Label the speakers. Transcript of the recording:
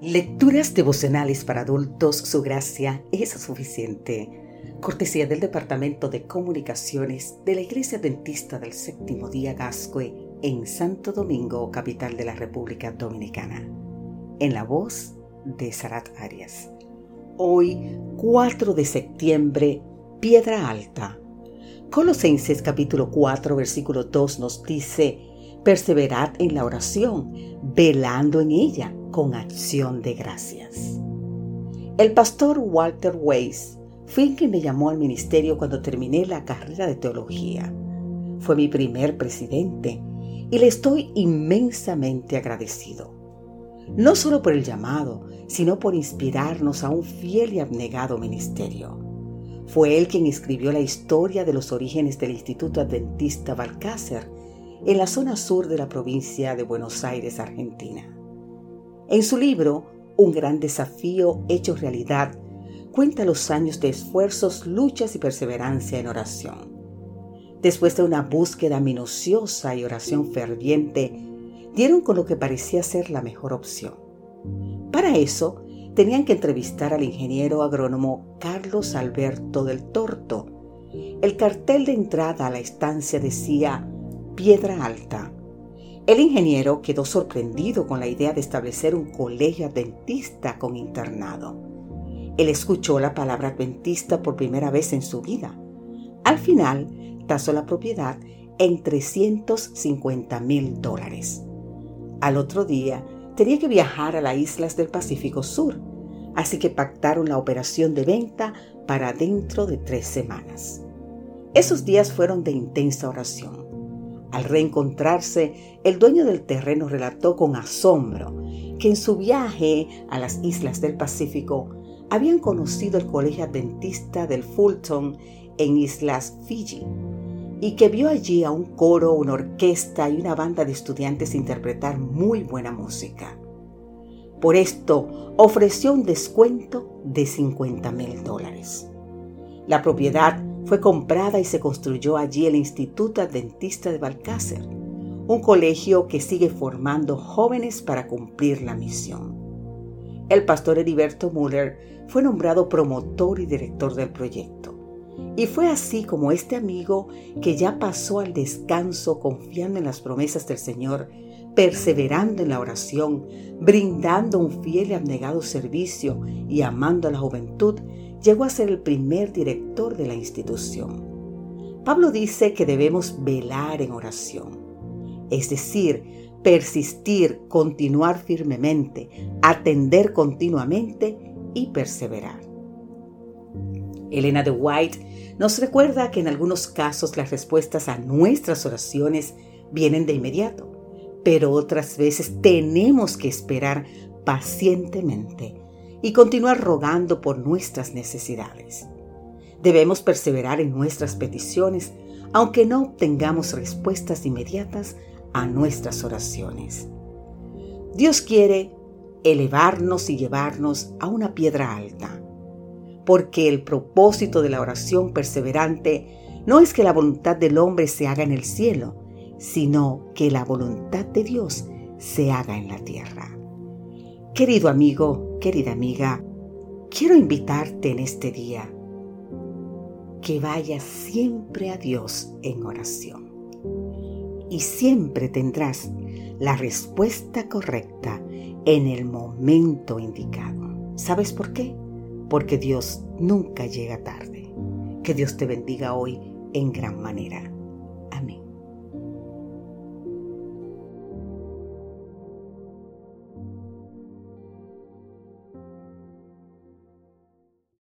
Speaker 1: Lecturas devocionales para adultos, su gracia es suficiente. Cortesía del Departamento de Comunicaciones de la Iglesia Adventista del Séptimo Día Gascue en Santo Domingo, capital de la República Dominicana. En la voz de Sarat Arias. Hoy, 4 de septiembre, Piedra Alta. Colosenses capítulo 4, versículo 2 nos dice, Perseverad en la oración, velando en ella con acción de gracias. El pastor Walter Weiss fue quien me llamó al ministerio cuando terminé la carrera de teología. Fue mi primer presidente y le estoy inmensamente agradecido. No solo por el llamado, sino por inspirarnos a un fiel y abnegado ministerio. Fue él quien escribió la historia de los orígenes del Instituto Adventista Balcácer en la zona sur de la provincia de Buenos Aires, Argentina. En su libro, Un gran desafío hecho realidad, cuenta los años de esfuerzos, luchas y perseverancia en oración. Después de una búsqueda minuciosa y oración ferviente, dieron con lo que parecía ser la mejor opción. Para eso, tenían que entrevistar al ingeniero agrónomo Carlos Alberto del Torto. El cartel de entrada a la estancia decía Piedra Alta. El ingeniero quedó sorprendido con la idea de establecer un colegio adventista con internado. Él escuchó la palabra adventista por primera vez en su vida. Al final, tasó la propiedad en 350 mil dólares. Al otro día, tenía que viajar a las islas del Pacífico Sur, así que pactaron la operación de venta para dentro de tres semanas. Esos días fueron de intensa oración. Al reencontrarse, el dueño del terreno relató con asombro que en su viaje a las islas del Pacífico habían conocido el colegio adventista del Fulton en Islas Fiji y que vio allí a un coro, una orquesta y una banda de estudiantes interpretar muy buena música. Por esto ofreció un descuento de 50 mil dólares. La propiedad fue comprada y se construyó allí el Instituto Adventista de Balcácer, un colegio que sigue formando jóvenes para cumplir la misión. El pastor Heriberto Müller fue nombrado promotor y director del proyecto. Y fue así como este amigo, que ya pasó al descanso confiando en las promesas del Señor, perseverando en la oración, brindando un fiel y abnegado servicio y amando a la juventud, llegó a ser el primer director de la institución. Pablo dice que debemos velar en oración, es decir, persistir, continuar firmemente, atender continuamente y perseverar. Elena de White nos recuerda que en algunos casos las respuestas a nuestras oraciones vienen de inmediato, pero otras veces tenemos que esperar pacientemente y continuar rogando por nuestras necesidades. Debemos perseverar en nuestras peticiones, aunque no obtengamos respuestas inmediatas a nuestras oraciones. Dios quiere elevarnos y llevarnos a una piedra alta, porque el propósito de la oración perseverante no es que la voluntad del hombre se haga en el cielo, sino que la voluntad de Dios se haga en la tierra. Querido amigo, querida amiga, quiero invitarte en este día que vayas siempre a Dios en oración y siempre tendrás la respuesta correcta en el momento indicado. ¿Sabes por qué? Porque Dios nunca llega tarde. Que Dios te bendiga hoy en gran manera.